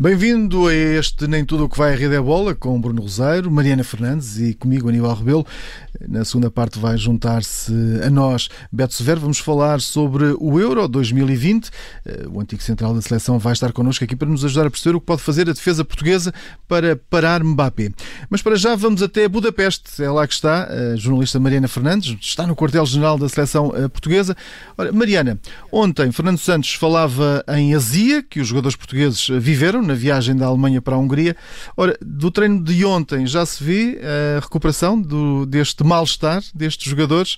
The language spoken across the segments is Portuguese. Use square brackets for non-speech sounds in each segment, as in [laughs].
Bem-vindo a este Nem Tudo o que vai à Rede é Bola com Bruno Roseiro, Mariana Fernandes e comigo Aníbal Rebelo. Na segunda parte vai juntar-se a nós Beto Severo. Vamos falar sobre o Euro 2020. Eh, o antigo central da seleção vai estar connosco aqui para nos ajudar a perceber o que pode fazer a defesa portuguesa para parar Mbappé. Mas para já vamos até Budapeste. É lá que está a jornalista Mariana Fernandes. Está no quartel-general da seleção eh, portuguesa. Ora, Mariana, ontem Fernando Santos falava em azia que os jogadores portugueses viveram na viagem da Alemanha para a Hungria. Ora, do treino de ontem já se vê a recuperação do, deste mal-estar destes jogadores.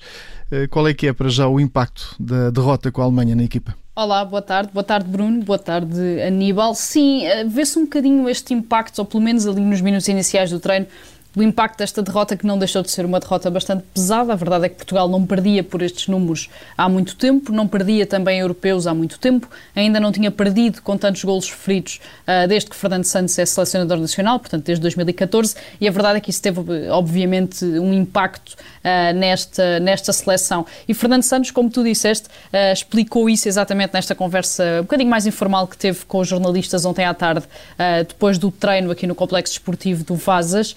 Eh, qual é que é para já o impacto da derrota com a Alemanha na equipa? Olá, boa tarde. Boa tarde, Bruno. Boa tarde, Aníbal. Sim, eh, vê-se um bocadinho este impacto, ou pelo menos ali nos minutos iniciais do treino, o impacto desta derrota que não deixou de ser uma derrota bastante pesada. A verdade é que Portugal não perdia por estes números há muito tempo, não perdia também europeus há muito tempo, ainda não tinha perdido com tantos golos feridos uh, desde que Fernando Santos é selecionador nacional, portanto desde 2014, e a verdade é que isso teve obviamente um impacto uh, nesta, nesta seleção. E Fernando Santos, como tu disseste, uh, explicou isso exatamente nesta conversa um bocadinho mais informal que teve com os jornalistas ontem à tarde, depois do treino aqui no Complexo Esportivo do Vazas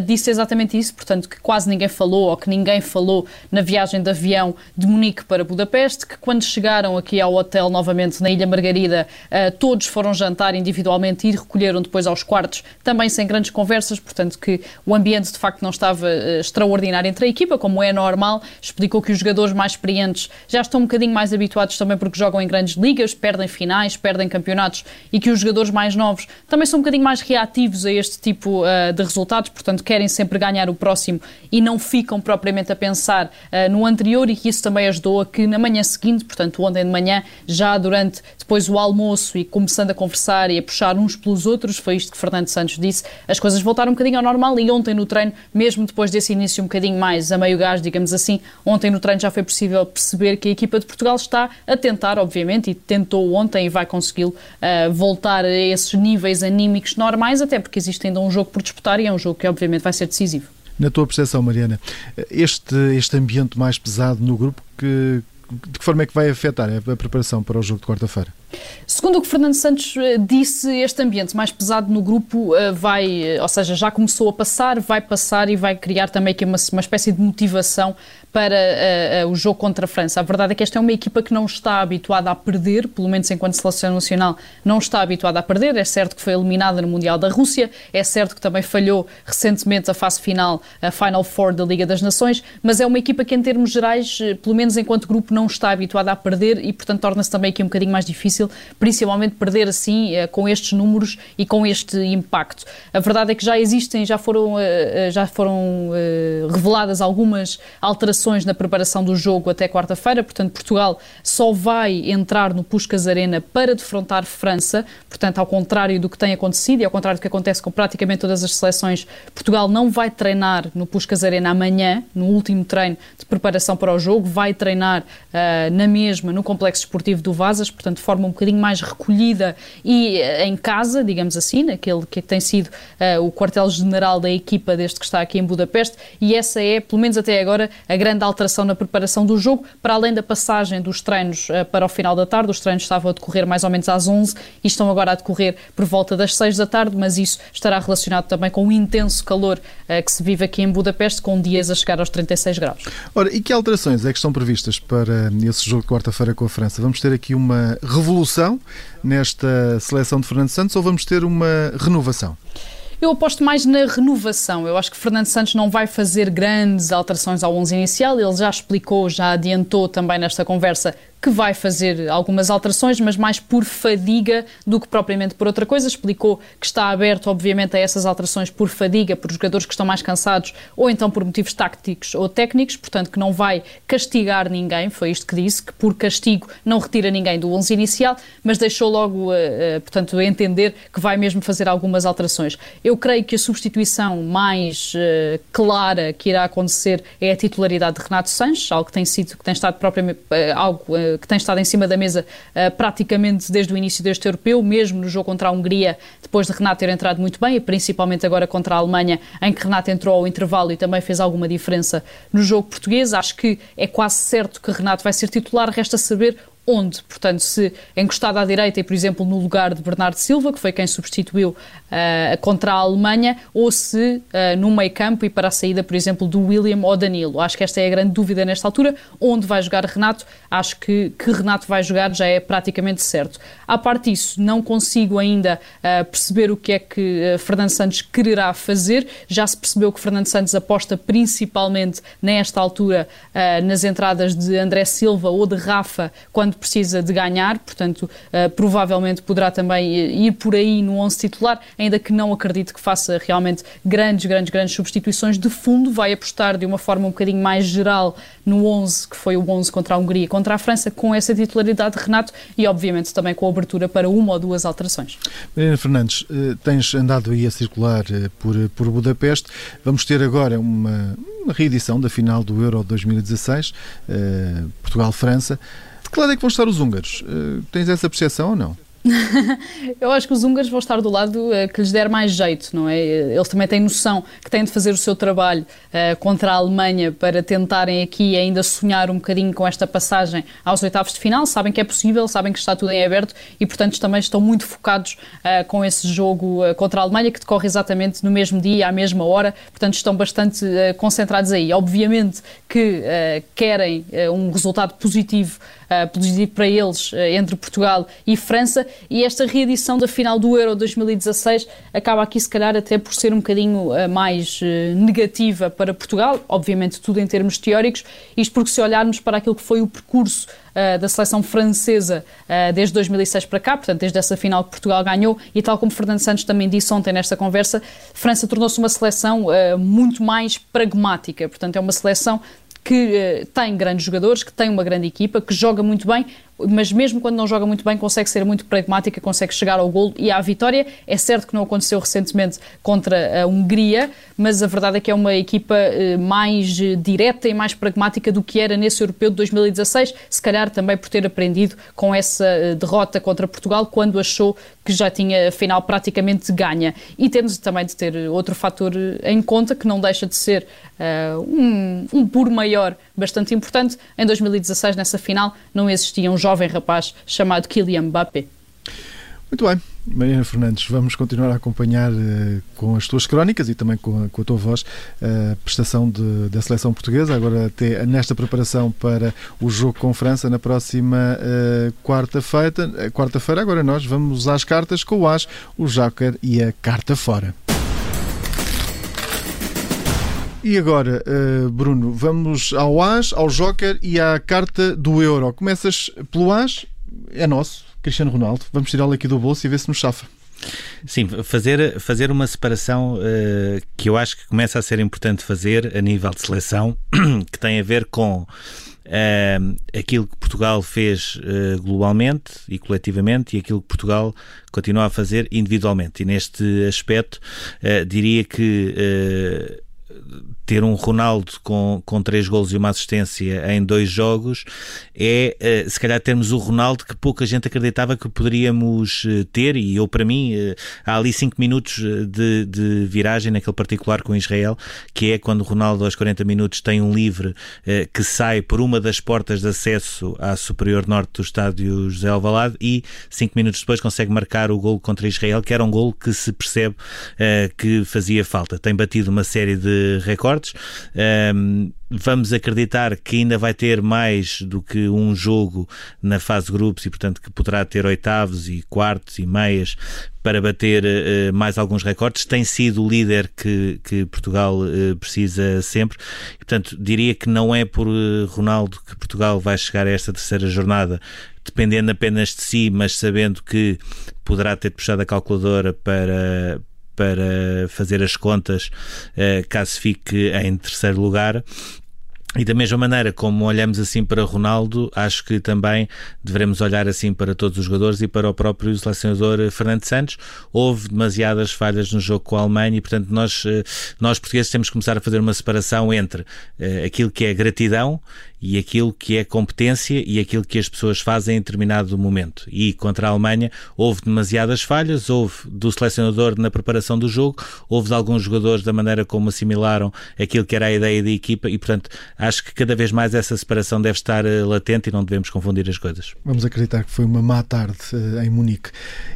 disse exatamente isso, portanto, que quase ninguém falou ou que ninguém falou na viagem de avião de Munique para Budapeste, que quando chegaram aqui ao hotel novamente na Ilha Margarida, uh, todos foram jantar individualmente e recolheram depois aos quartos, também sem grandes conversas, portanto, que o ambiente de facto não estava uh, extraordinário entre a equipa, como é normal. Explicou que os jogadores mais experientes já estão um bocadinho mais habituados também porque jogam em grandes ligas, perdem finais, perdem campeonatos e que os jogadores mais novos também são um bocadinho mais reativos a este tipo uh, de resultados, portanto, portanto querem sempre ganhar o próximo e não ficam propriamente a pensar uh, no anterior e que isso também ajudou a que na manhã seguinte, portanto ontem de manhã, já durante depois o almoço e começando a conversar e a puxar uns pelos outros, foi isto que Fernando Santos disse, as coisas voltaram um bocadinho ao normal e ontem no treino, mesmo depois desse início um bocadinho mais a meio gás, digamos assim, ontem no treino já foi possível perceber que a equipa de Portugal está a tentar, obviamente, e tentou ontem e vai consegui-lo uh, voltar a esses níveis anímicos normais, até porque existe ainda um jogo por disputar e é um jogo que obviamente vai ser decisivo. Na tua percepção, Mariana, este, este ambiente mais pesado no grupo, que, de que forma é que vai afetar a preparação para o jogo de quarta-feira? Segundo o que Fernando Santos eh, disse, este ambiente mais pesado no grupo eh, vai, eh, ou seja, já começou a passar, vai passar e vai criar também aqui uma, uma espécie de motivação para uh, uh, o jogo contra a França. A verdade é que esta é uma equipa que não está habituada a perder, pelo menos enquanto seleção nacional não está habituada a perder. É certo que foi eliminada no Mundial da Rússia, é certo que também falhou recentemente a fase final, a Final Four da Liga das Nações, mas é uma equipa que em termos gerais, pelo menos enquanto grupo, não está habituada a perder e portanto torna-se também aqui um bocadinho mais difícil, principalmente perder assim uh, com estes números e com este impacto. A verdade é que já existem, já foram, já foram reveladas algumas alterações na preparação do jogo até quarta-feira, portanto, Portugal só vai entrar no Puskas Arena para defrontar França, portanto, ao contrário do que tem acontecido e ao contrário do que acontece com praticamente todas as seleções, Portugal não vai treinar no Puskas Arena amanhã, no último treino de preparação para o jogo, vai treinar uh, na mesma, no Complexo Esportivo do Vazas, portanto, de forma um bocadinho mais recolhida e uh, em casa, digamos assim, naquele que tem sido uh, o quartel-general da equipa desde que está aqui em Budapeste, e essa é, pelo menos até agora, a grande grande alteração na preparação do jogo, para além da passagem dos treinos uh, para o final da tarde. Os treinos estavam a decorrer mais ou menos às 11 e estão agora a decorrer por volta das 6 da tarde, mas isso estará relacionado também com o intenso calor uh, que se vive aqui em Budapeste, com dias a chegar aos 36 graus. Ora, e que alterações é que estão previstas para esse jogo de quarta-feira com a França? Vamos ter aqui uma revolução nesta seleção de Fernando Santos ou vamos ter uma renovação? Eu aposto mais na renovação. Eu acho que Fernando Santos não vai fazer grandes alterações ao 11 inicial. Ele já explicou, já adiantou também nesta conversa que vai fazer algumas alterações, mas mais por fadiga do que propriamente por outra coisa. Explicou que está aberto, obviamente, a essas alterações por fadiga, por jogadores que estão mais cansados ou então por motivos táticos ou técnicos, portanto, que não vai castigar ninguém. Foi isto que disse, que por castigo não retira ninguém do 11 inicial, mas deixou logo, uh, uh, portanto, entender que vai mesmo fazer algumas alterações. Eu creio que a substituição mais uh, clara que irá acontecer é a titularidade de Renato Sanches, algo que tem sido, que tem estado propriamente, algo que tem estado em cima da mesa praticamente desde o início deste europeu, mesmo no jogo contra a Hungria, depois de Renato ter entrado muito bem, e principalmente agora contra a Alemanha, em que Renato entrou ao intervalo e também fez alguma diferença no jogo português. Acho que é quase certo que Renato vai ser titular, resta saber onde, portanto, se encostado à direita e, por exemplo, no lugar de Bernardo Silva, que foi quem substituiu uh, contra a Alemanha, ou se uh, no meio campo e para a saída, por exemplo, do William ou Danilo. Acho que esta é a grande dúvida nesta altura. Onde vai jogar Renato? Acho que que Renato vai jogar já é praticamente certo. À parte disso, não consigo ainda uh, perceber o que é que Fernando Santos quererá fazer. Já se percebeu que Fernando Santos aposta principalmente nesta altura nas entradas de André Silva ou de Rafa, quando quando precisa de ganhar, portanto, uh, provavelmente poderá também ir por aí no 11 titular, ainda que não acredito que faça realmente grandes, grandes, grandes substituições de fundo, vai apostar de uma forma um bocadinho mais geral no 11, que foi o 11 contra a Hungria, contra a França, com essa titularidade de Renato e, obviamente, também com a abertura para uma ou duas alterações. Mariana Fernandes, eh, tens andado aí a circular eh, por, por Budapeste. Vamos ter agora uma, uma reedição da final do Euro 2016, Portugal-França que lado é que vão estar os húngaros? Uh, tens essa percepção ou não? [laughs] eu acho que os húngaros vão estar do lado uh, que lhes der mais jeito, não é? Eles também têm noção que têm de fazer o seu trabalho uh, contra a Alemanha para tentarem aqui ainda sonhar um bocadinho com esta passagem aos oitavos de final. Sabem que é possível, sabem que está tudo em aberto e, portanto, também estão muito focados uh, com esse jogo contra a Alemanha que decorre exatamente no mesmo dia, à mesma hora. Portanto, estão bastante concentrados aí. Obviamente que querem um resultado positivo uh, para eles uh, entre Portugal e França. E esta reedição da final do Euro 2016 acaba aqui, se calhar, até por ser um bocadinho uh, mais negativa para Portugal, obviamente tudo em termos teóricos, isto porque se olharmos para aquilo que foi o percurso da seleção francesa desde 2006 para cá, portanto, desde essa final que Portugal ganhou, e tal como Fernando Santos também disse ontem nesta conversa, França tornou-se uma seleção muito mais pragmática, portanto, é uma seleção que tem grandes jogadores, que tem uma grande equipa, que joga muito bem, mas mesmo quando não joga muito bem, consegue ser muito pragmática, consegue chegar ao gol e à vitória. É certo que não aconteceu recentemente contra a Hungria, mas a verdade é que é uma equipa eh, mais eh, direta e mais pragmática do que era nesse europeu de 2016, se calhar também por ter aprendido com essa eh, derrota contra Portugal, quando achou que já tinha a final praticamente ganha. E temos também de ter outro fator em conta, que não deixa de ser uh, um, um por maior bastante importante. Em 2016, nessa final, não existia um jovem rapaz chamado Kylian Mbappé. Muito bem. Mariana Fernandes, vamos continuar a acompanhar uh, com as tuas crónicas e também com a, com a tua voz uh, a prestação de, da seleção portuguesa, agora até nesta preparação para o jogo com França na próxima uh, quarta-feira. Quarta-feira, agora nós vamos às cartas com o As, o Joker e a carta fora. E agora, uh, Bruno, vamos ao As, ao Joker e à carta do Euro. Começas pelo As, é nosso, Cristiano Ronaldo. Vamos tirá-lo aqui do bolso e ver se nos chafa. Sim, fazer, fazer uma separação uh, que eu acho que começa a ser importante fazer a nível de seleção, [clears throat] que tem a ver com uh, aquilo que Portugal fez uh, globalmente e coletivamente e aquilo que Portugal continua a fazer individualmente. E neste aspecto, diria que ter um Ronaldo com, com três gols e uma assistência em dois jogos é, eh, se calhar, termos o Ronaldo que pouca gente acreditava que poderíamos eh, ter, e eu, para mim, eh, há ali cinco minutos de, de viragem naquele particular com Israel, que é quando o Ronaldo, aos 40 minutos, tem um livre que sai por uma das portas de acesso à superior norte do estádio José Alvalade e cinco minutos depois consegue marcar o gol contra Israel, que era um gol que se percebe que fazia falta. Tem batido uma série de recordes. Um, vamos acreditar que ainda vai ter mais do que um jogo na fase de grupos e, portanto, que poderá ter oitavos e quartos e meias para bater uh, mais alguns recordes. Tem sido o líder que, que Portugal uh, precisa sempre. E, portanto, diria que não é por uh, Ronaldo que Portugal vai chegar a esta terceira jornada dependendo apenas de si, mas sabendo que poderá ter puxado a calculadora para, para fazer as contas caso fique em terceiro lugar. E da mesma maneira como olhamos assim para Ronaldo, acho que também devemos olhar assim para todos os jogadores e para o próprio selecionador Fernando Santos. Houve demasiadas falhas no jogo com a Alemanha e, portanto, nós, eh, nós portugueses temos que começar a fazer uma separação entre uh, aquilo que é gratidão e aquilo que é competência e aquilo que as pessoas fazem em determinado momento. E contra a Alemanha houve demasiadas falhas, houve do selecionador na preparação do jogo, houve de alguns jogadores da maneira como assimilaram aquilo que era a ideia da equipa e, portanto, acho que cada vez mais essa separação deve estar uh, latente e não devemos confundir as coisas. Vamos acreditar que foi uma má tarde uh, em Munique.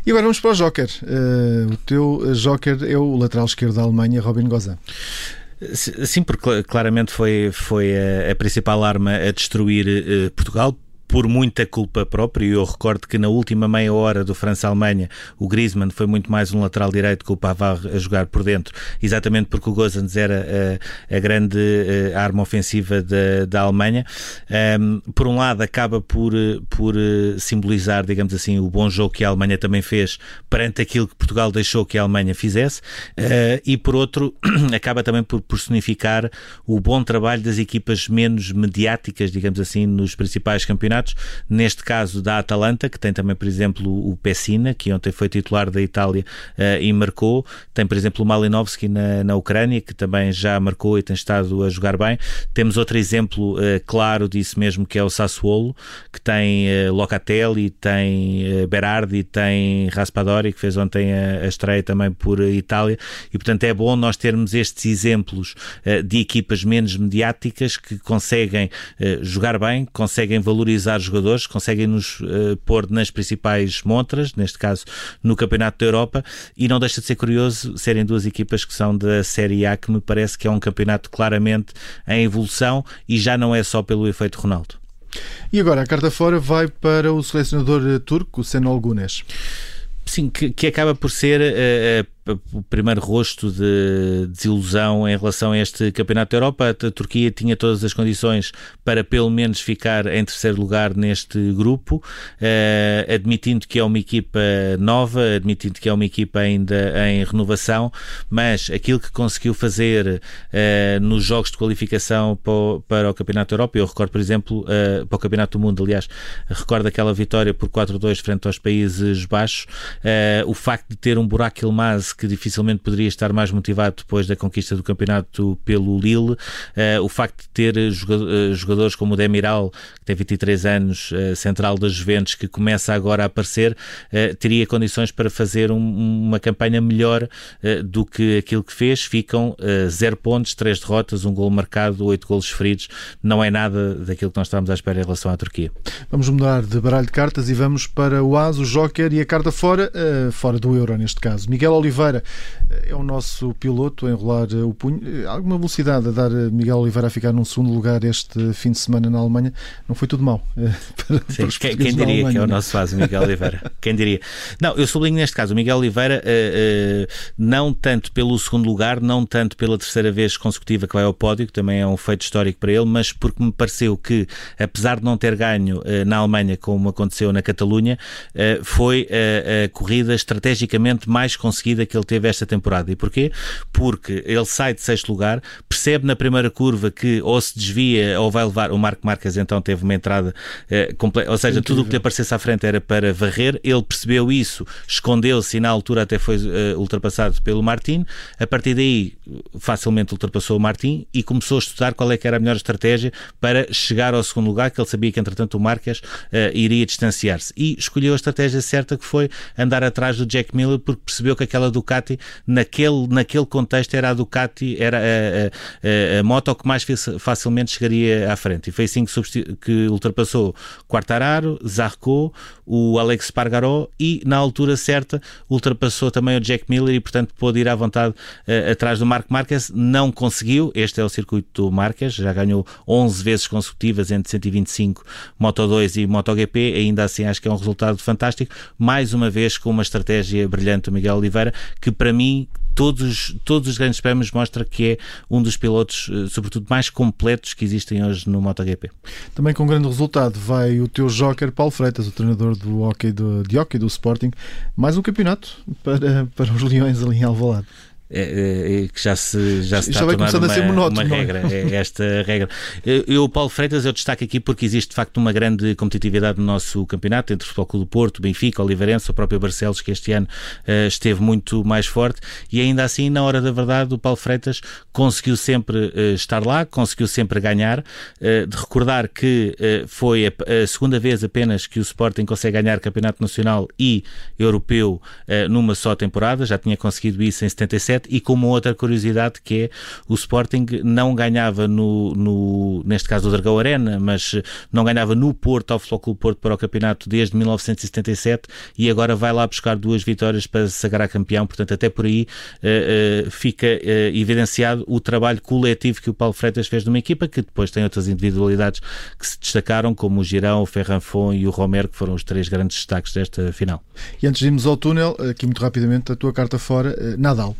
E agora vamos para o Joker. Uh, o teu Joker é o lateral esquerdo da Alemanha, Robin Gozan. Sim, porque claramente foi, foi a, a principal arma a destruir uh, Portugal por muita culpa própria, eu recordo que na última meia hora do França-Alemanha o Griezmann foi muito mais um lateral direito que o Pavard a jogar por dentro, exatamente porque o Gozans era a, a grande a arma ofensiva da, da Alemanha. Um, por um lado, acaba por, por simbolizar, digamos assim, o bom jogo que a Alemanha também fez perante aquilo que Portugal deixou que a Alemanha fizesse, uh, e por outro, [clears throat] acaba também por personificar o bom trabalho das equipas menos mediáticas, digamos assim, nos principais campeonatos campeonatos, neste caso da Atalanta, que tem também, por exemplo, o Pessina, que ontem foi titular da Itália uh, e marcou, tem, por exemplo, o Malinovski na, na Ucrânia, que também já marcou e tem estado a jogar bem. Temos outro exemplo uh, claro disso mesmo, que é o Sassuolo, que tem uh, Locatelli, tem uh, Berardi, tem Raspadori, que fez ontem a, a, estreia também por Itália, e portanto é bom nós termos estes exemplos de equipas menos mediáticas que conseguem jogar bem, conseguem valorizar valorizar jogadores, conseguem nos uh, pôr nas principais montras, neste caso no Campeonato da Europa, e não deixa de ser curioso serem duas equipas que são da Série A, que me parece que é um campeonato claramente em evolução e já não é só pelo efeito Ronaldo. E agora a carta fora vai para o selecionador eh, turco, Senol Gunes. Sim, que, que acaba por ser uh, o primeiro rosto de desilusão em relação a este Campeonato da Europa. A Turquia tinha todas as condições para pelo menos ficar em terceiro lugar neste grupo, uh, admitindo que é uma equipa nova, admitindo que é uma equipa ainda em renovação, mas aquilo que conseguiu fazer uh, nos jogos de qualificação para o, Campeonato da Europa, eu recordo, por exemplo, uh, para o Campeonato do Mundo, aliás, recordo aquela vitória por 4-2 frente aos Países Baixos, o facto de ter um buraco Ilmaz que dificilmente poderia estar mais motivado depois da conquista do campeonato pelo Lille. Uh, o facto de ter eh, jogadores como o Demiral, que tem 23 anos, central das Juventus, que começa agora a aparecer, teria condições para fazer um, uma campanha melhor do que aquilo que fez. Ficam zero pontos, três derrotas, um gol marcado, oito golos feridos. Não é nada daquilo que nós estávamos à espera em relação à Turquia. Vamos mudar de baralho de cartas e vamos para o As, o Joker e a carta fora, fora do Euro neste caso. Miguel Oliveira Oliveira é o nosso piloto a enrolar o punho. Alguma velocidade a dar Miguel Oliveira a ficar num segundo lugar este fim de semana na Alemanha. Não foi tudo mal. Eh, [laughs] Sim, quem, quem diria Alemanha, que é o nosso fase, Miguel Oliveira? [laughs] quem diria? Não, eu sublinho neste caso o Miguel Oliveira, uh, uh, não tanto pelo segundo lugar, não tanto pela terceira vez consecutiva que vai ao pódio, que também é um feito histórico para ele, mas porque me pareceu que, apesar de não ter ganho uh, na Alemanha, como aconteceu na Catalunha, foi a corrida estrategicamente mais conseguida que que ele teve esta temporada. E porquê? Porque ele sai de sexto lugar, percebe na primeira curva que ou se desvia ou vai levar. O Marco Marques então teve uma entrada eh, completa, ou seja, Incrível. tudo o que lhe aparecesse à frente era para varrer. Ele percebeu isso, escondeu-se e na altura até foi uh, ultrapassado pelo Martin. A partir daí, facilmente ultrapassou o Martin e começou a estudar qual é que era a melhor estratégia para chegar ao segundo lugar, que ele sabia que entretanto o Marques uh, iria distanciar-se. E escolheu a estratégia certa que foi andar atrás do Jack Miller porque percebeu que aquela do Ducati, naquele, naquele contexto era a Ducati, era a, a, a, a moto que mais facilmente chegaria à frente. E foi assim que, que ultrapassou Quartararo, Zarco, o Alex Spargaró e, na altura certa, ultrapassou também o Jack Miller e, portanto, pôde ir à vontade uh, atrás do Marco Marques. Não conseguiu, este é o circuito do Marques, já ganhou 11 vezes consecutivas entre 125 Moto 2 e MotoGP, ainda assim acho que é um resultado fantástico, mais uma vez com uma estratégia brilhante do Miguel Oliveira, que para mim todos, todos os grandes prémios mostra que é um dos pilotos, eh, sobretudo, mais completos que existem hoje no MotoGP. Também com grande resultado vai o teu joker Paulo Freitas, o treinador do hockey do, de hockey do Sporting, mais um campeonato para, [laughs] para os Leões ali em Alvalade. É, é, é, que já se, já se está a tornar uma, a monótono, uma é? regra. É? esta regra. Eu, Paulo Freitas, eu destaco aqui porque existe de facto uma grande competitividade no nosso campeonato entre o Futebol Clube do Porto, Benfica, Oliveirense, o próprio Barcelos, que este ano uh, esteve muito mais forte e ainda assim, na hora da verdade, o Paulo Freitas conseguiu sempre uh, estar lá, conseguiu sempre ganhar. Uh, de recordar que foi a, a, segunda vez apenas que o Sporting consegue ganhar Campeonato Nacional e Europeu numa só temporada, já tinha conseguido isso em 77 e com uma outra curiosidade que é o Sporting não ganhava no, no neste caso o Dragão Arena, mas não ganhava no Porto ao Futebol Clube Porto para o campeonato desde 1977 e agora vai lá buscar duas vitórias para se sagrar campeão, portanto até por aí uh, uh, fica uh, evidenciado o trabalho coletivo que o Paulo Freitas fez numa equipa que depois tem outras individualidades que se destacaram, como o Girão, o Ferranfon e o Romero, que foram os três grandes destaques desta final. E antes de irmos ao túnel, aqui muito rapidamente a tua carta fora, Nadal.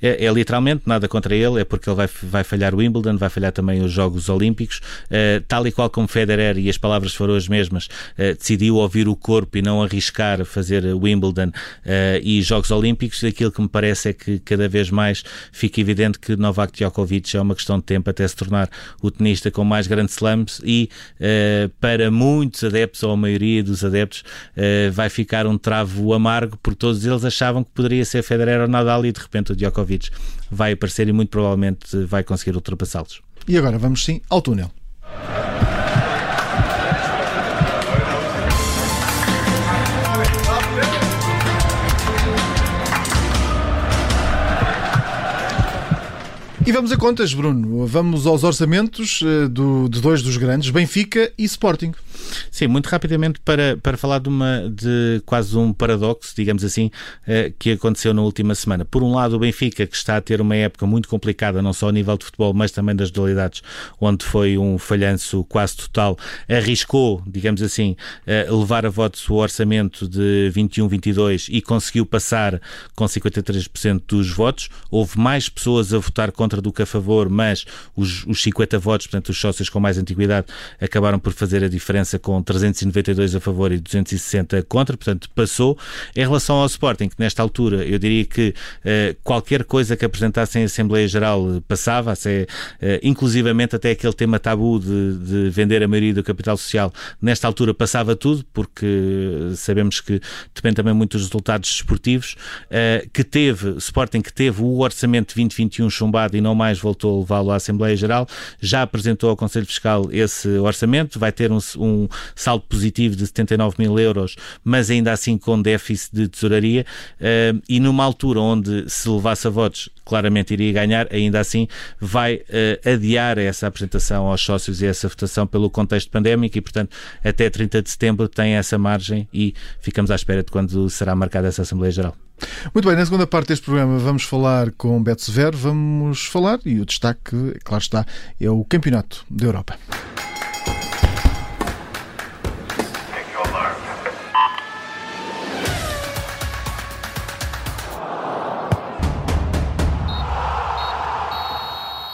É, é, literalmente nada contra ele, é porque ele vai, vai falhar o Wimbledon, vai falhar também os Jogos Olímpicos, uh, tal e qual como Federer, e as palavras foram as mesmas, uh, decidiu ouvir o corpo e não arriscar fazer Wimbledon uh, e Jogos Olímpicos, aquilo que me parece é que cada vez mais fica evidente que Novak Djokovic é uma questão de tempo até se tornar o tenista com mais grandes slams e para muitos adeptos, ou a maioria dos adeptos, vai ficar um travo amargo, porque todos eles achavam que poderia ser Federer ou Nadal e de repente o Djokovic Djokovic vai aparecer e muito provavelmente vai conseguir ultrapassá-los. E agora vamos sim ao túnel. E vamos a contas, Bruno. Vamos aos orçamentos eh, do, de dois dos grandes, Benfica e Sporting. Sim, muito rapidamente para, para falar de, uma, de quase um paradoxo, digamos assim, eh, que aconteceu na última semana. Por um lado, o Benfica, que está a ter uma época muito complicada, não só a nível de futebol, mas também das dualidades, onde foi um falhanço quase total, arriscou, digamos assim, levar a votos o orçamento de 21-22 e conseguiu passar com 53% dos votos. Houve mais pessoas a votar contra do que a favor, mas os, os 50 votos, portanto, os sócios com mais antiguidade, acabaram por fazer a diferença com 392 a favor e 260 contra, portanto passou. Em relação ao Sporting, que nesta altura eu diria que uh, qualquer coisa que apresentassem em Assembleia Geral passava, se, uh, inclusivamente até aquele tema tabu de, de, vender a maioria do capital social, nesta altura passava tudo, porque sabemos que depende também muito dos resultados desportivos, uh, que teve, Sporting que teve o orçamento 2021 chumbado e não mais voltou a levá-lo à Assembleia Geral, já apresentou ao Conselho Fiscal esse orçamento, vai ter um, um saldo positivo de 79 mil euros, mas ainda assim com déficit de tesouraria, uh, e numa altura onde se levasse a votos claramente iria ganhar, ainda assim vai uh, adiar essa apresentação aos sócios e essa votação pelo contexto pandémico e, portanto, até 30 de setembro tem essa margem e ficamos à espera de quando será marcada essa Assembleia Geral. Muito bem, na segunda parte deste programa vamos falar com Beto Severo, vamos falar, e o destaque, claro está, é o Campeonato da Europa.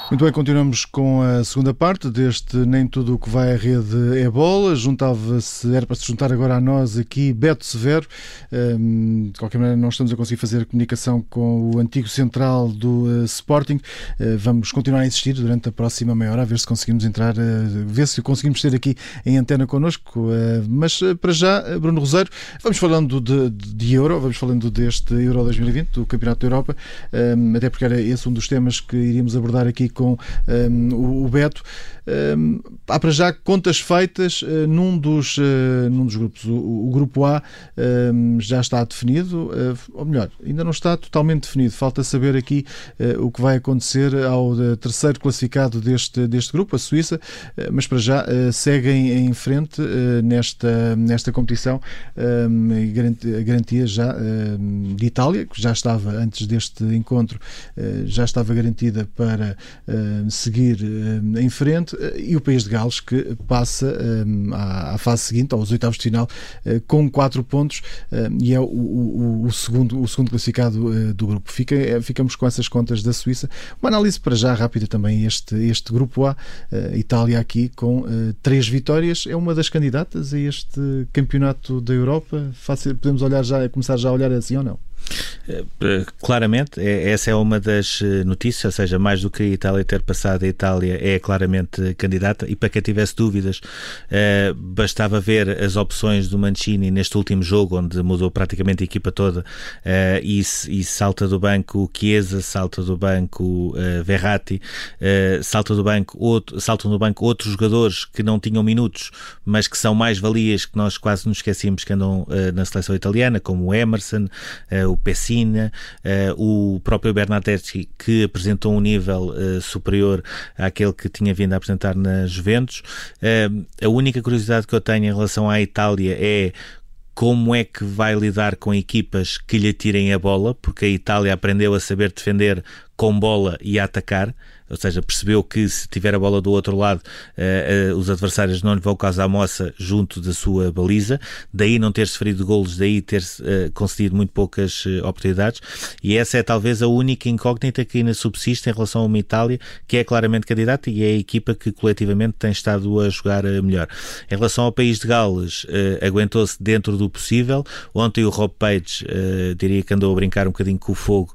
Muito bem, continuamos com a segunda parte deste Nem Tudo o que vai à rede é bola. Juntava-se, era para se juntar agora a nós aqui Beto Severo. Hum, de qualquer maneira, não estamos a conseguir fazer comunicação com o antigo central do uh, Sporting. Uh, vamos continuar a insistir durante a próxima meia hora a ver se conseguimos entrar, uh, ver se conseguimos ter aqui em antena connosco. Mas para já, Bruno Roseiro, vamos falando de, de, Euro, vamos falando deste Euro 2020, do Campeonato da Europa, hum, até porque era esse um dos temas que iríamos abordar aqui com um, o Beto. Um, há para já contas feitas uh, num, dos, uh, num dos grupos. O, o grupo A um, já está definido, uh, ou melhor, ainda não está totalmente definido. Falta saber aqui o que vai acontecer ao terceiro classificado deste, deste grupo, a Suíça, mas para já seguem em frente nesta, nesta competição a garantia já de Itália, que já estava antes deste encontro, já estava garantida para seguir em frente e o país de Gales que passa um, à, fase seguinte, aos oitavos de final, uh, com quatro pontos e é o, o, o, segundo, o segundo classificado uh, do grupo. Fica, ficamos com essas contas da Suíça. Uma análise para já rápida também este, este grupo A, Itália aqui com três vitórias, é uma das candidatas a este campeonato da Europa. Podemos olhar já, começar já a olhar assim ou não? Eh, claramente, é, essa é uma das eh, notícias, ou seja, mais do que a Itália ter passado, a Itália é claramente candidata. E para quem tivesse dúvidas, eh, bastava ver as opções do Mancini neste último jogo, onde mudou praticamente a equipa toda e, salta do banco Chiesa, salta do banco Verratti, salta do banco outro, saltam do banco outros jogadores que não tinham minutos, mas que são mais valias que nós quase nos esquecíamos que andam na seleção italiana, como o Emerson, o Pessina, uh, o próprio Bernardeschi, que apresentou um nível uh, superior àquele que tinha vindo a apresentar na Juventus. Uh, a única curiosidade que eu tenho em relação à Itália é como é que vai lidar com equipas que lhe tirem a bola, porque a Itália aprendeu a saber defender com bola e a atacar ou seja, percebeu que se tiver a bola do outro lado, uh, uh, os adversários não lhe vão causar moça junto da sua baliza, daí não ter sofrido golos, daí ter uh, concedido muito poucas oportunidades, e essa é talvez a única incógnita que ainda subsiste em relação a uma Itália, que é claramente candidata e é a equipa que coletivamente tem estado a jogar melhor. Em relação ao país de Gales, aguentou-se dentro do possível. Ontem o Rob Page diria que andou a brincar um bocadinho com o fogo,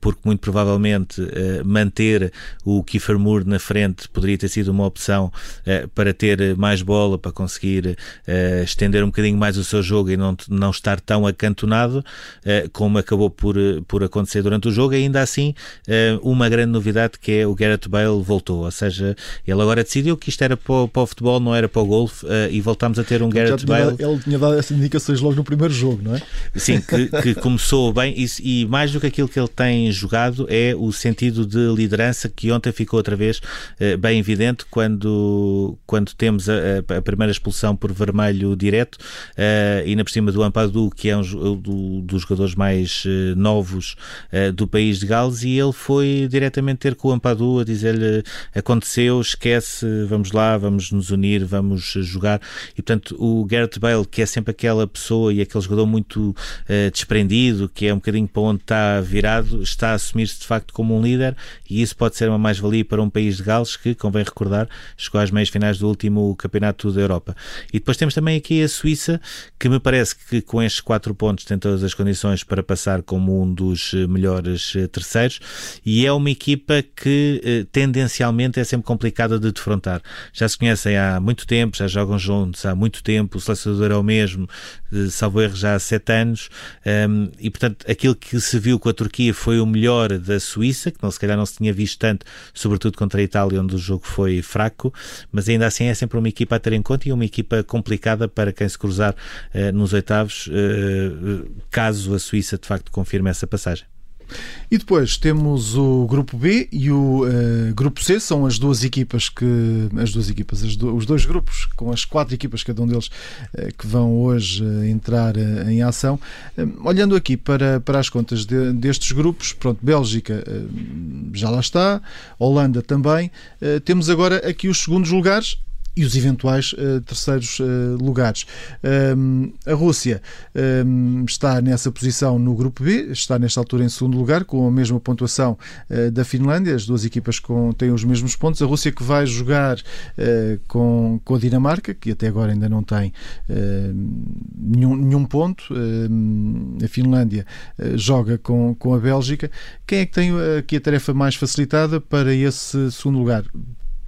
porque muito provavelmente manter o Kiefer Moore na frente poderia ter sido uma opção uh, para ter mais bola, para conseguir uh, estender um bocadinho mais o seu jogo e não, não estar tão acantonado uh, como acabou por, por acontecer durante o jogo. E ainda assim, uma grande novidade que é o Gareth Bale voltou, ou seja, ele agora decidiu que isto era para o, para o futebol, não era para o golfe e voltámos a ter um Gareth Bale. Ele tinha dado essas indicações logo no primeiro jogo, não é? Sim, que, que começou bem e, e mais do que aquilo que ele tem jogado é o sentido de liderança que ontem ficou outra vez uh, bem evidente quando, quando temos a, a, primeira expulsão por vermelho direto uh, e na por cima do Ampadu, que é um do, dos jogadores mais uh, novos do país de Gales, e ele foi diretamente ter com o Ampadu a dizer-lhe aconteceu, esquece, vamos lá, vamos nos unir, vamos jogar. E portanto, o Gareth Bale, que é sempre aquela pessoa e aquele jogador muito desprendido, que é um bocadinho para onde está virado, está a assumir-se de facto como um líder, e isso pode ser uma mais-valia para um país de Gales que, convém recordar, chegou às meias finais do último Campeonato da Europa. E depois temos também aqui a Suíça, que me parece que com estes quatro pontos tem todas as condições para passar como um dos melhores eh, terceiros e é uma equipa que eh, tendencialmente é sempre complicada de defrontar. Já se conhecem há muito tempo, já jogam juntos há muito tempo, o selecionador é o mesmo, eh, salvo erro já há sete anos, e portanto aquilo que se viu com a Turquia foi o melhor da Suíça, que não, se calhar não se tinha visto tanto sobretudo contra a Itália, onde o jogo foi fraco, mas ainda assim é sempre uma equipa a ter em conta e uma equipa complicada para quem se cruzar uh, nos oitavos, uh, caso a Suíça de facto confirme essa passagem. E depois temos o grupo B e o uh, grupo C, são as duas equipas que as duas equipas, as do, os dois grupos com as quatro equipas cada um deles uh, que vão hoje uh, entrar em ação. olhando aqui para, para as contas de, destes grupos, pronto, Bélgica já lá está, Holanda também. temos agora aqui os segundos lugares e os eventuais uh, terceiros uh, lugares. Um, a Rússia um, está nessa posição no grupo B, está nesta altura em segundo lugar, com a mesma pontuação uh, da Finlândia, as duas equipas com, têm os mesmos pontos. A Rússia que vai jogar com, com a Dinamarca, que até agora ainda não tem nenhum, nenhum ponto. a Finlândia joga com, com a Bélgica. Quem é que tem aqui a tarefa mais facilitada para esse segundo lugar?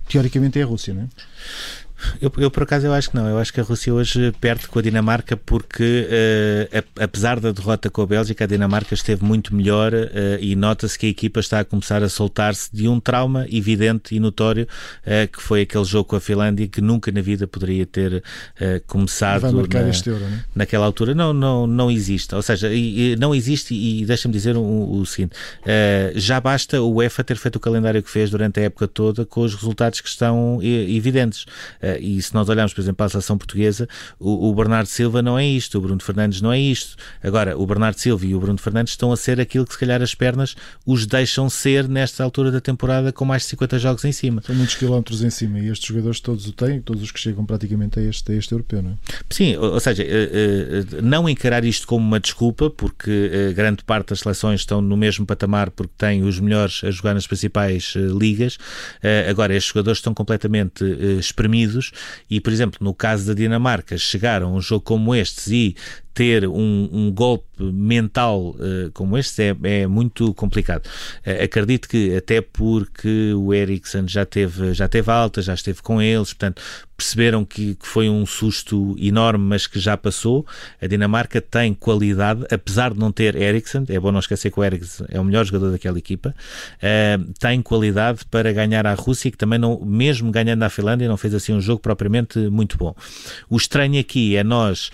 Teoricamente é a Rússia, não é? Eu, eu, por acaso eu acho que não. Eu acho que a Rússia hoje perde com a Dinamarca porque uh, apesar da derrota com a Bélgica, a Dinamarca esteve muito melhor uh, e nota-se que a equipa está a começar a soltar-se de um trauma evidente e notório uh, que foi aquele jogo com a Finlândia que nunca na vida poderia ter começado na, euro, é? naquela altura. Não, não, não existe. Ou seja, e, e não existe e deixa-me dizer o, o seguinte, já basta o UEFA ter feito o calendário que fez durante a época toda com os resultados que estão evidentes. Uh, e se nós olharmos, por exemplo, para a seleção portuguesa, o, o, Bernardo Silva não é isto, o Bruno Fernandes não é isto. Agora, o Bernardo Silva e o Bruno Fernandes estão a ser aquilo que se calhar as pernas os deixam ser nesta altura da temporada com mais de 50 jogos em cima. São muitos quilómetros em cima e estes jogadores todos o têm, todos os que chegam praticamente a este, a este europeu, não é? Sim, ou, ou seja, uh, uh, não encarar isto como uma desculpa, porque grande parte das seleções estão no mesmo patamar porque têm os melhores a jogar nas principais ligas. agora, estes jogadores estão completamente espremidos e, por exemplo, no caso da Dinamarca, chegar a um jogo como este e ter um, um golpe mental uh, como este é, é muito complicado. Uh, acredito que até porque o Eriksen já teve, já teve alta, já esteve com eles, portanto perceberam que, que, foi um susto enorme, mas que já passou. A Dinamarca tem qualidade, apesar de não ter Eriksen, é bom não esquecer que o Eriksen é o melhor jogador daquela equipa, uh, tem qualidade para ganhar a Rússia, que também não, mesmo ganhando a Finlândia, não fez assim um jogo propriamente muito bom. O estranho aqui é nós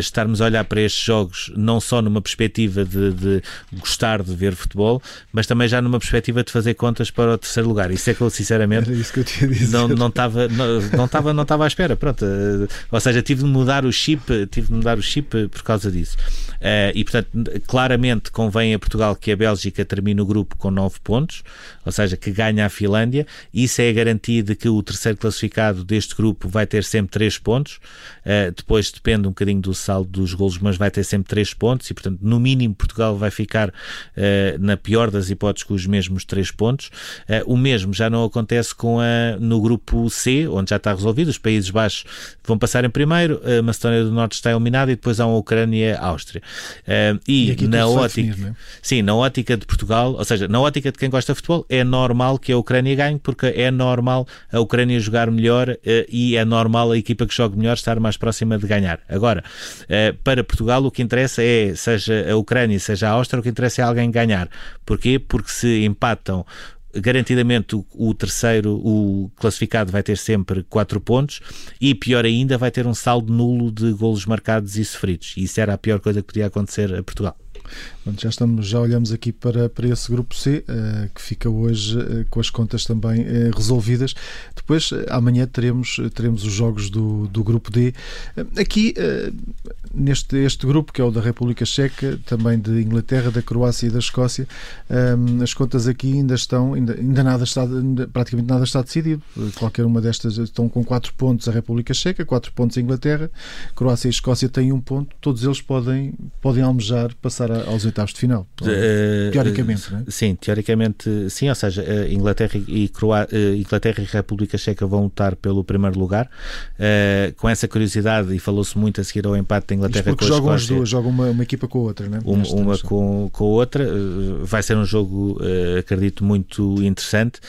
estarmos a olhar olhar para estes jogos não só numa perspectiva de, de, gostar de ver futebol, mas também já numa perspectiva de fazer contas para o terceiro lugar. Isso é que eu sinceramente que eu não, não estava não, não estava não estava à espera. Pronto, ou seja, tive de mudar o chip, tive de mudar o chip por causa disso. Uh, e portanto, claramente convém a Portugal que a Bélgica termine o grupo com 9 pontos, ou seja, que ganha a Finlândia. Isso é a garantia de que o terceiro classificado deste grupo vai ter sempre 3 pontos. Uh, depois depende um bocadinho do saldo dos golos, mas vai ter sempre 3 pontos e, portanto, no mínimo, Portugal vai ficar, uh, na pior das hipóteses, com os mesmos 3 pontos. o mesmo já não acontece com a, no grupo C, onde já está resolvido. Os Países Baixos vão passar em primeiro, a Macedónia do Norte está eliminada e depois há uma Ucrânia e a Áustria. Uh, e, e na ótica, definir, é? sim, na ótica de Portugal, ou seja, na ótica de quem gosta de futebol, é normal que a Ucrânia ganhe, porque é normal a Ucrânia jogar melhor uh, e é normal a equipa que joga melhor estar mais próxima de ganhar. Agora, uh, para Portugal, o que interessa é, seja a Ucrânia, seja a Áustria, o que interessa é alguém ganhar. Porquê? Porque se empatam garantidamente o, o, terceiro, o classificado vai ter sempre 4 pontos e pior ainda vai ter um saldo nulo de golos marcados e sofridos. E isso era a pior coisa que podia acontecer a Portugal. Já, estamos, já olhamos aqui para, para esse grupo C, uh, que fica hoje uh, com as contas também uh, resolvidas. Depois, amanhã, teremos, teremos os jogos do, do grupo D. aqui, neste este grupo, que é o da República Checa, também de Inglaterra, da Croácia e da Escócia, as contas aqui ainda estão, ainda, ainda nada está, ainda, praticamente nada está decidido. Qualquer uma destas estão com 4 pontos a República Checa, 4 pontos a Inglaterra, Croácia e Escócia têm um ponto, todos eles podem, podem almejar passar aos oitavos de final. Uh, teoricamente, uh, Sim, teoricamente, sim. Ou seja, uh, Inglaterra, e Croá Inglaterra e República Checa vão lutar pelo primeiro lugar. com essa curiosidade, e falou-se muito a seguir ao empate da Inglaterra Isto porque com jogam as duas, jogam uma, uma, equipa com a outra, né? uma, uma com, com a outra. vai ser um jogo, acredito, muito interessante.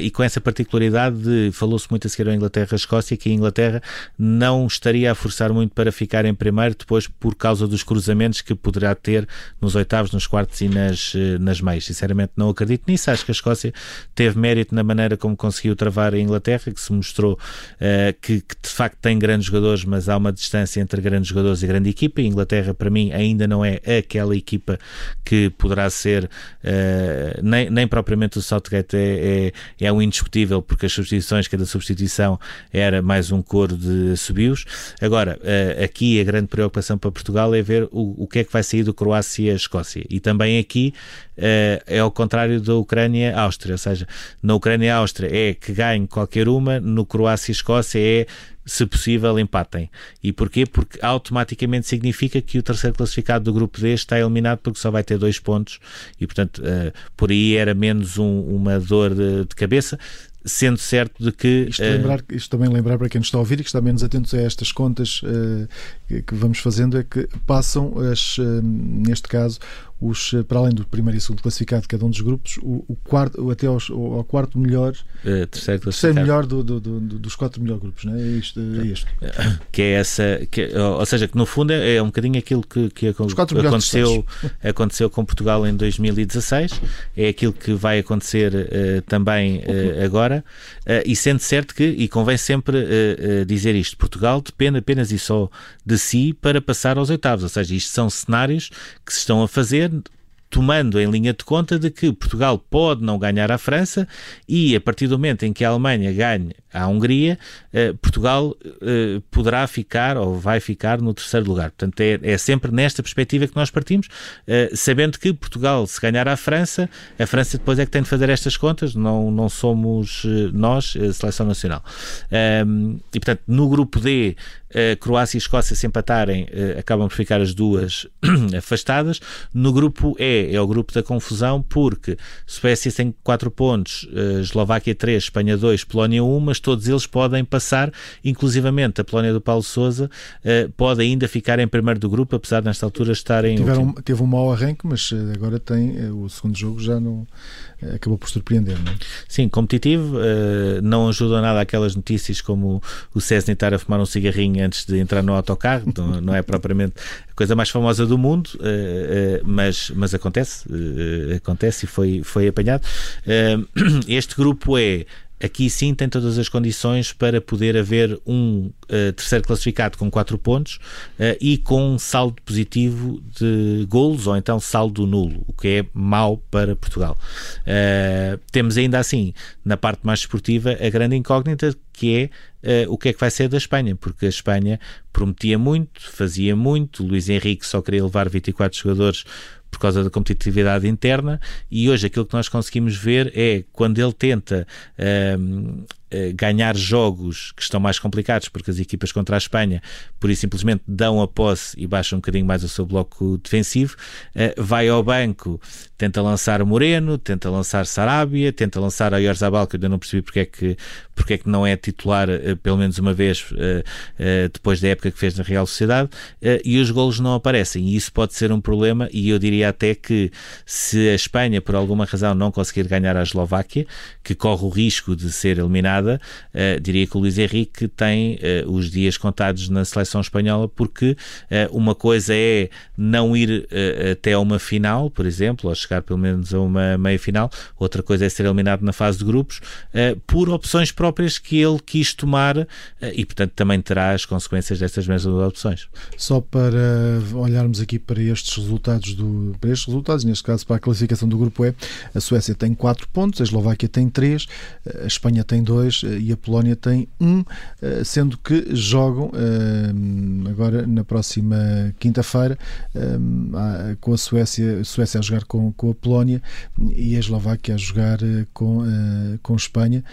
e com essa particularidade, falou-se muito a seguir ao Inglaterra-Escócia, que a Inglaterra não estaria a forçar muito para ficar em primeiro, depois por causa dos cruzamentos que poderá ter nos oitavos, nos quartos e nas, eh, nas meias. Sinceramente, não acredito nisso. Acho que a Escócia teve mérito na maneira como conseguiu travar a Inglaterra, que se mostrou uh, que, que, de facto tem grandes jogadores, mas há uma distância entre grandes jogadores e grande equipa. A Inglaterra, para mim, ainda não é aquela equipa que poderá ser, uh, nem, nem propriamente o Southgate é, é, é um indiscutível, porque as substituições, cada substituição era mais um coro de subios. Agora, uh, aqui a grande preocupação para Portugal é ver o, o que é que vai sair do Croácia Croácia, Escócia. E também aqui uh, é ao contrário da Ucrânia, Áustria, ou seja, na Ucrânia e Áustria é que ganhe qualquer uma, no Croácia e Escócia é se possível, empatem. E porquê? Porque automaticamente significa que o terceiro classificado do grupo D está eliminado porque só vai ter dois pontos e, portanto, uh, por aí era menos um, uma dor de, de, cabeça sendo certo de que. Isto, lembrar, isto, também lembrar para quem nos está a ouvir e que está menos atentos a estas contas uh, que, que, vamos fazendo, é que passam, as, uh, neste caso, os, para além do primeiro e segundo classificado de cada um dos grupos, o, o quarto, até aos, ao quarto melhor, uh, terceiro, terceiro melhor do, do, do, dos quatro melhores grupos, não é? É isto. É isto. Que é essa, que, ou seja, que no fundo é, é um bocadinho aquilo que, que aconteceu, [laughs] aconteceu com Portugal em 2016, é aquilo que vai acontecer uh, também uh, agora, e sendo certo que, e convém sempre dizer isto, Portugal depende apenas e só de si para passar aos oitavos, ou seja, isto são cenários que se estão a fazer tomando em linha de conta de que Portugal pode não ganhar a França e a partir do momento em que a Alemanha ganhe à Hungria, eh, Portugal eh, poderá ficar ou vai ficar no terceiro lugar. Portanto, é, é sempre nesta perspectiva que nós partimos, eh, sabendo que Portugal, se ganhar à França, a França depois é que tem de fazer estas contas, não, não somos nós, a seleção nacional. e, portanto, no grupo D, Croácia e Escócia se empatarem, acabam por ficar as duas [clears throat] afastadas. No grupo E, é o grupo da confusão, porque Suécia tem 4 pontos, Eslováquia 3, Espanha 2, Polónia 1, mas todos eles podem passar, inclusivamente a Polónia do Paulo Sousa uh, pode ainda ficar em primeiro do grupo, apesar de nesta altura estarem. Tiveram, teve um mau arranque, mas eh, agora tem eh, o segundo jogo já não acabou por surpreender, não é? Sim, competitivo, uh, não ajuda nada aquelas notícias como o César estar a fumar um cigarrinho antes de entrar no autocarro, [laughs] não, não é propriamente a coisa mais famosa do mundo, uh, uh, mas, mas acontece, acontece e foi, foi apanhado. [clears throat] este grupo é aqui sim tem todas as condições para poder haver um uh, terceiro classificado com 4 pontos uh, e com um saldo positivo de golos ou então saldo nulo, o que é mau para Portugal. Uh, temos ainda assim, na parte mais esportiva, a grande incógnita que é o que é que vai ser da Espanha, porque a Espanha prometia muito, fazia muito, Luís Henrique só queria levar 24 jogadores por causa da competitividade interna, e hoje aquilo que nós conseguimos ver é quando ele tenta um, eh, ganhar jogos que estão mais complicados, porque as equipas contra a Espanha, por isso simplesmente dão a posse e baixam um bocadinho mais o seu bloco defensivo, eh, vai ao banco, tenta lançar Moreno, tenta lançar Sarabia, tenta lançar a Oyarzabal, que eu ainda não percebi porque é que, porque é que não é titular eh, pelo menos uma vez depois da época que fez na Real Sociedade, e os golos não aparecem, e isso pode ser um problema, e eu diria até que se a Espanha, por alguma razão, não conseguir ganhar a Eslováquia, que corre o risco de ser eliminada uh, diria que o Luís Henrique tem uh, os dias contados na seleção espanhola, porque uh, uma coisa é não ir até uma final, por exemplo, ou chegar pelo menos a uma meia final, outra coisa é ser eliminado na fase de grupos, por opções próprias que ele quis tomar e, portanto, também terá as consequências dessas mesmas opções. Só para olharmos aqui para estes resultados, do, para estes resultados, neste caso para a classificação do grupo E, a Suécia tem 4 pontos, a Eslováquia tem 3, a Espanha tem 2 2 eh, e a Polónia tem 1, um, eh, sendo que jogam eh, agora na próxima quinta-feira com a Suécia, a Suécia a jogar com, com a Polónia e a Eslováquia a jogar com, com a Espanha.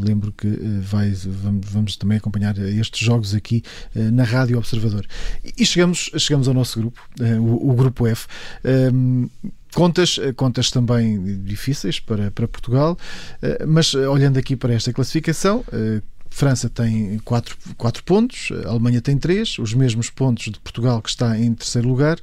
Lembro que vai, vamos, vamos também acompanhar estes jogos aqui na Rádio Observador. E chegamos, chegamos ao nosso grupo, o, o grupo F. Contas, eh, contas também difíceis para, para Portugal, eh, mas eh, olhando aqui para esta classificação, França tem 4, 4 pontos, a Alemanha tem 3, os mesmos pontos de Portugal, que está em terceiro lugar,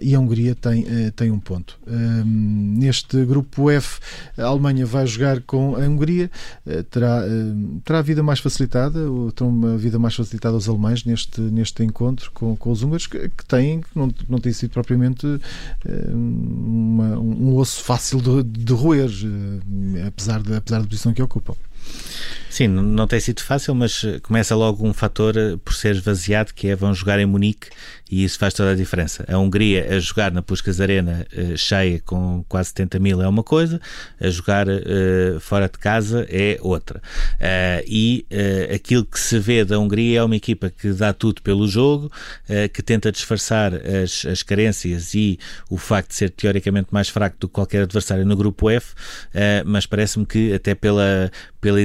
e a Hungria tem, eh, tem um ponto. Ehm, neste grupo F, a Alemanha vai jogar com a Hungria, eh, terá, eh, terá a vida mais facilitada, terão uma vida mais facilitada os alemães neste, neste encontro com, com os húngaros, que, que têm, que não, não tem sido propriamente uma, um osso fácil de, de roer, apesar, de, apesar da posição que ocupam. Sim, não tem sido fácil, mas começa logo um fator por ser esvaziado, que é vão jogar em Munique e isso faz toda a diferença. A Hungria a jogar na Puskas Arena uh, cheia com quase 70 mil é uma coisa, a jogar uh, fora de casa é outra. Uh, e aquilo que se vê da Hungria é uma equipa que dá tudo pelo jogo, que tenta disfarçar as, as carências e o facto de ser teoricamente mais fraco do que qualquer adversário no grupo F, mas parece-me que até pela, pela,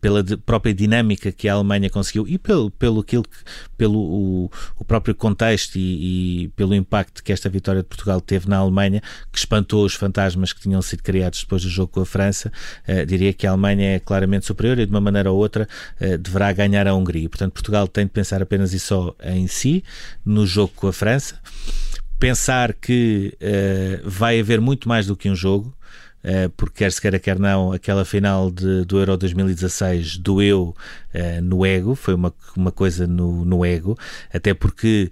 pela própria dinâmica que a Alemanha conseguiu e pelo, pelo, aquilo que, pelo o, o próprio contexto e, e, pelo impacto que esta vitória de Portugal teve na Alemanha, que espantou os fantasmas que tinham sido criados depois do jogo com a França, uh, diria que a Alemanha é claramente superior e de uma maneira ou outra uh, deverá ganhar a Hungria. Portanto, Portugal tem de pensar apenas e só em si, no jogo com a França pensar que uh, vai haver muito mais do que um jogo. Uh, porque quer se queira, quer não, aquela final de, do Euro 2016 doeu uh, no ego, foi uma, uma coisa no, no ego, até porque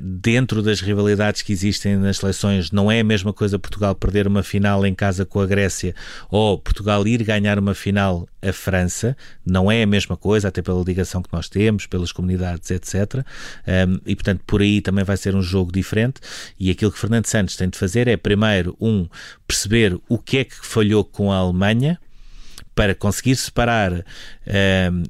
dentro das rivalidades que existem nas seleções, não é a mesma coisa Portugal perder uma final em casa com a Grécia ou Portugal ir ganhar uma final a França, não é a mesma coisa, até pela ligação que nós temos, pelas comunidades, etc. Ehm, e portanto, por aí também vai ser um jogo diferente. E aquilo que Fernando Santos tem de fazer é, primeiro, um, perceber o que é que falhou com a Alemanha para conseguir separar uh,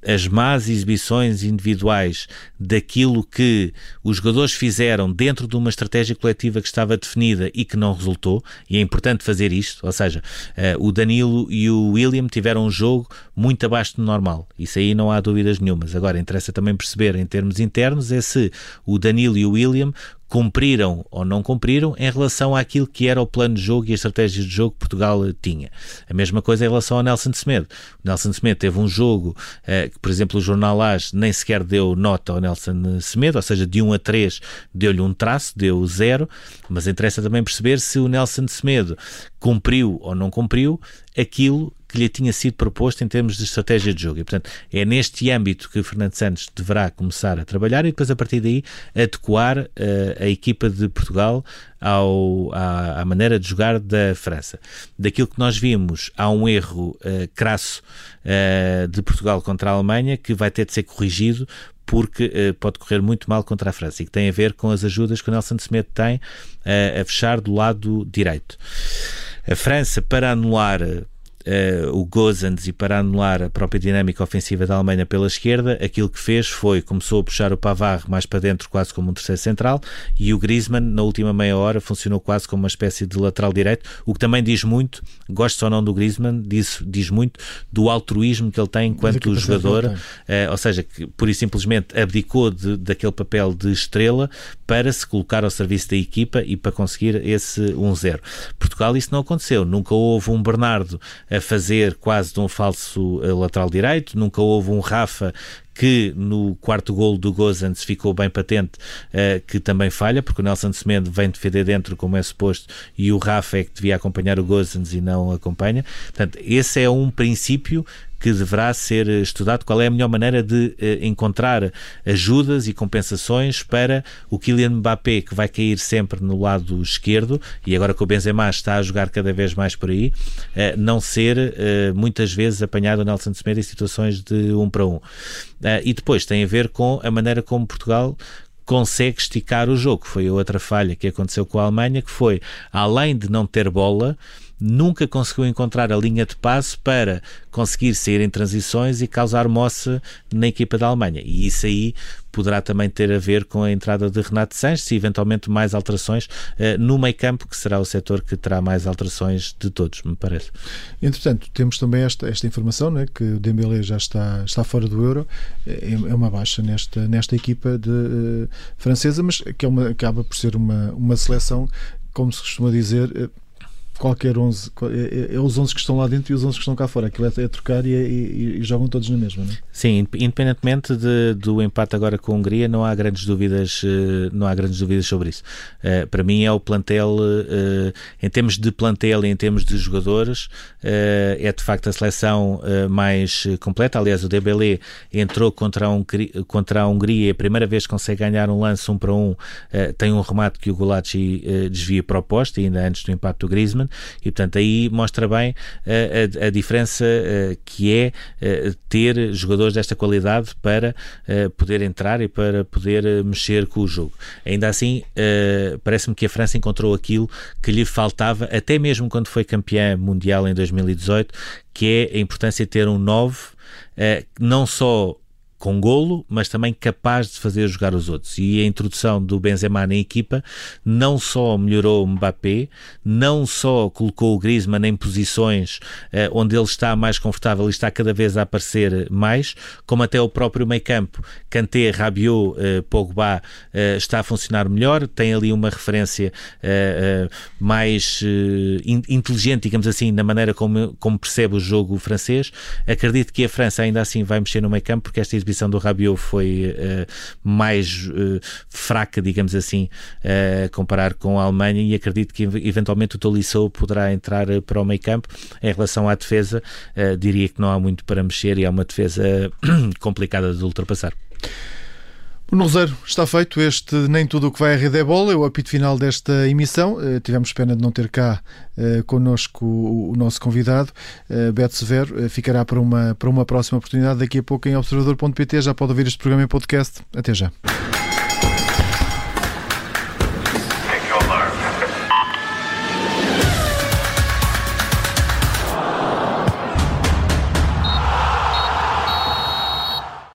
as más exibições individuais daquilo que os jogadores fizeram dentro de uma estratégia coletiva que estava definida e que não resultou, e é importante fazer isto, ou seja, uh, o Danilo e o William tiveram um jogo muito abaixo do normal, isso aí não há dúvidas nenhumas. Agora, interessa também perceber em termos internos é se o Danilo e o William cumpriram ou não cumpriram em relação àquilo que era o plano de jogo e a estratégia de jogo que Portugal tinha. A mesma coisa em relação ao Nelson Semedo. O Nelson Semedo teve um jogo eh, que, por exemplo, o Jornal AS nem sequer deu nota ao Nelson Semedo, ou seja, de 1 a 3 deu-lhe um traço, deu 0, mas interessa também perceber se o Nelson Semedo cumpriu ou não cumpriu aquilo que lhe tinha sido proposto em termos de estratégia de jogo. E, portanto, é neste âmbito que Fernando Santos deverá começar a trabalhar e depois, a partir daí, adequar uh, a equipa de Portugal ao, à, à, maneira de jogar da França. Daquilo que nós vimos, há um erro uh, crasso uh, de Portugal contra a Alemanha que vai ter de ser corrigido porque uh, pode correr muito mal contra a França e que tem a ver com as ajudas que o Nelson Semedo tem uh, a fechar do lado direito. A França, para anular uh, o Gozans e para anular a própria dinâmica ofensiva da Alemanha pela esquerda, aquilo que fez foi, começou a puxar o Pavard mais para dentro, quase como um terceiro central, e o Griezmann, na última meia hora, funcionou quase como uma espécie de lateral direito, o que também diz muito, gosto ou não do Griezmann, diz, diz muito do altruísmo que ele tem enquanto jogador, uh, ou seja, que pura e simplesmente abdicou de, daquele papel de estrela para se colocar ao serviço da equipa e para conseguir esse 1-0. Portugal isso não aconteceu, nunca houve um Bernardo a fazer quase de um falso eh, lateral direito, nunca houve um Rafa que no quarto golo do Gozans ficou bem patente uh, que também falha, porque o Nelson Semedo vem defender dentro como é suposto e o Rafa é que devia acompanhar o Gozans e não acompanha. Portanto, esse é um princípio que deverá ser estudado qual é a melhor maneira de uh, encontrar ajudas e compensações para o Kylian Mbappé, que vai cair sempre no lado esquerdo, e agora que o Benzema está a jogar cada vez mais por aí, uh, não ser uh, muitas vezes apanhado o Nelson Semedo em situações de um para um. e depois tem a ver com a maneira como Portugal consegue esticar o jogo. Foi outra falha que aconteceu com a Alemanha, que foi, além de não ter bola, nunca conseguiu encontrar a linha de passe para conseguir sair em transições e causar moça na equipa da Alemanha. E isso aí poderá também ter a ver com a entrada de Renato Sanches e eventualmente mais alterações uh, no meio campo, que será o setor que terá mais alterações de todos, me parece. Entretanto, temos também esta, esta informação, né, que o Dembélé já está, está fora do Euro, é, é uma baixa nesta, nesta equipa de, uh, francesa, mas que é uma, acaba por ser uma, uma seleção, como se costuma dizer, uh, qualquer 11, é, é, é, os 11 que estão lá dentro e os 11 que estão cá fora. Aquilo é, é trocar e, e, e, jogam todos na mesma, não é? Sim, independentemente de, do empate agora com a Hungria, não há grandes dúvidas, eh, não há grandes dúvidas sobre isso. Uh, para mim é o plantel, uh, em termos de plantel e em termos de jogadores, é de facto a seleção mais completa. Aliás, o Dembélé entrou contra a, Hungria, contra a Hungria, é a primeira vez que consegue ganhar um lance um para um, tem um remate que o Gulacsi desvia para ainda antes do empate do Griezmann e portanto aí mostra bem a, a, a diferença que é ter jogadores desta qualidade para poder entrar e para poder mexer com o jogo. Ainda assim, parece-me que a França encontrou aquilo que lhe faltava, até mesmo quando foi campeã mundial em 2018, que é a importância de ter um 9, não só com golo, mas também capaz de fazer jogar os outros. E a introdução do Benzema na equipa não só melhorou o Mbappé, não só colocou o Griezmann em posições eh, onde ele está mais confortável e está cada vez a aparecer mais, como até o próprio meio-campo, Kanté, Rabiot, eh, Pogba, eh, está a funcionar melhor, tem ali uma referência eh, eh, mais eh, inteligente, digamos assim, na maneira como, como percebe o jogo francês. Acredito que a França ainda assim vai mexer no meio-campo porque esta exibição exibição do Rabiot foi mais fraca, digamos assim, comparar com a Alemanha e acredito que eventualmente o Tolisso poderá entrar para o meio campo. Em relação à defesa, diria que não há muito para mexer e é uma defesa [coughs] complicada de ultrapassar. No Roseiro está feito este Nem Tudo o que vai à rede é bola, é o apito final desta emissão. Uh, tivemos pena de não ter cá uh, connosco o, nosso convidado, uh, Beto Severo. Ficará para uma, para uma próxima oportunidade daqui a pouco em observador.pt. Já pode ouvir este programa em podcast. Até já.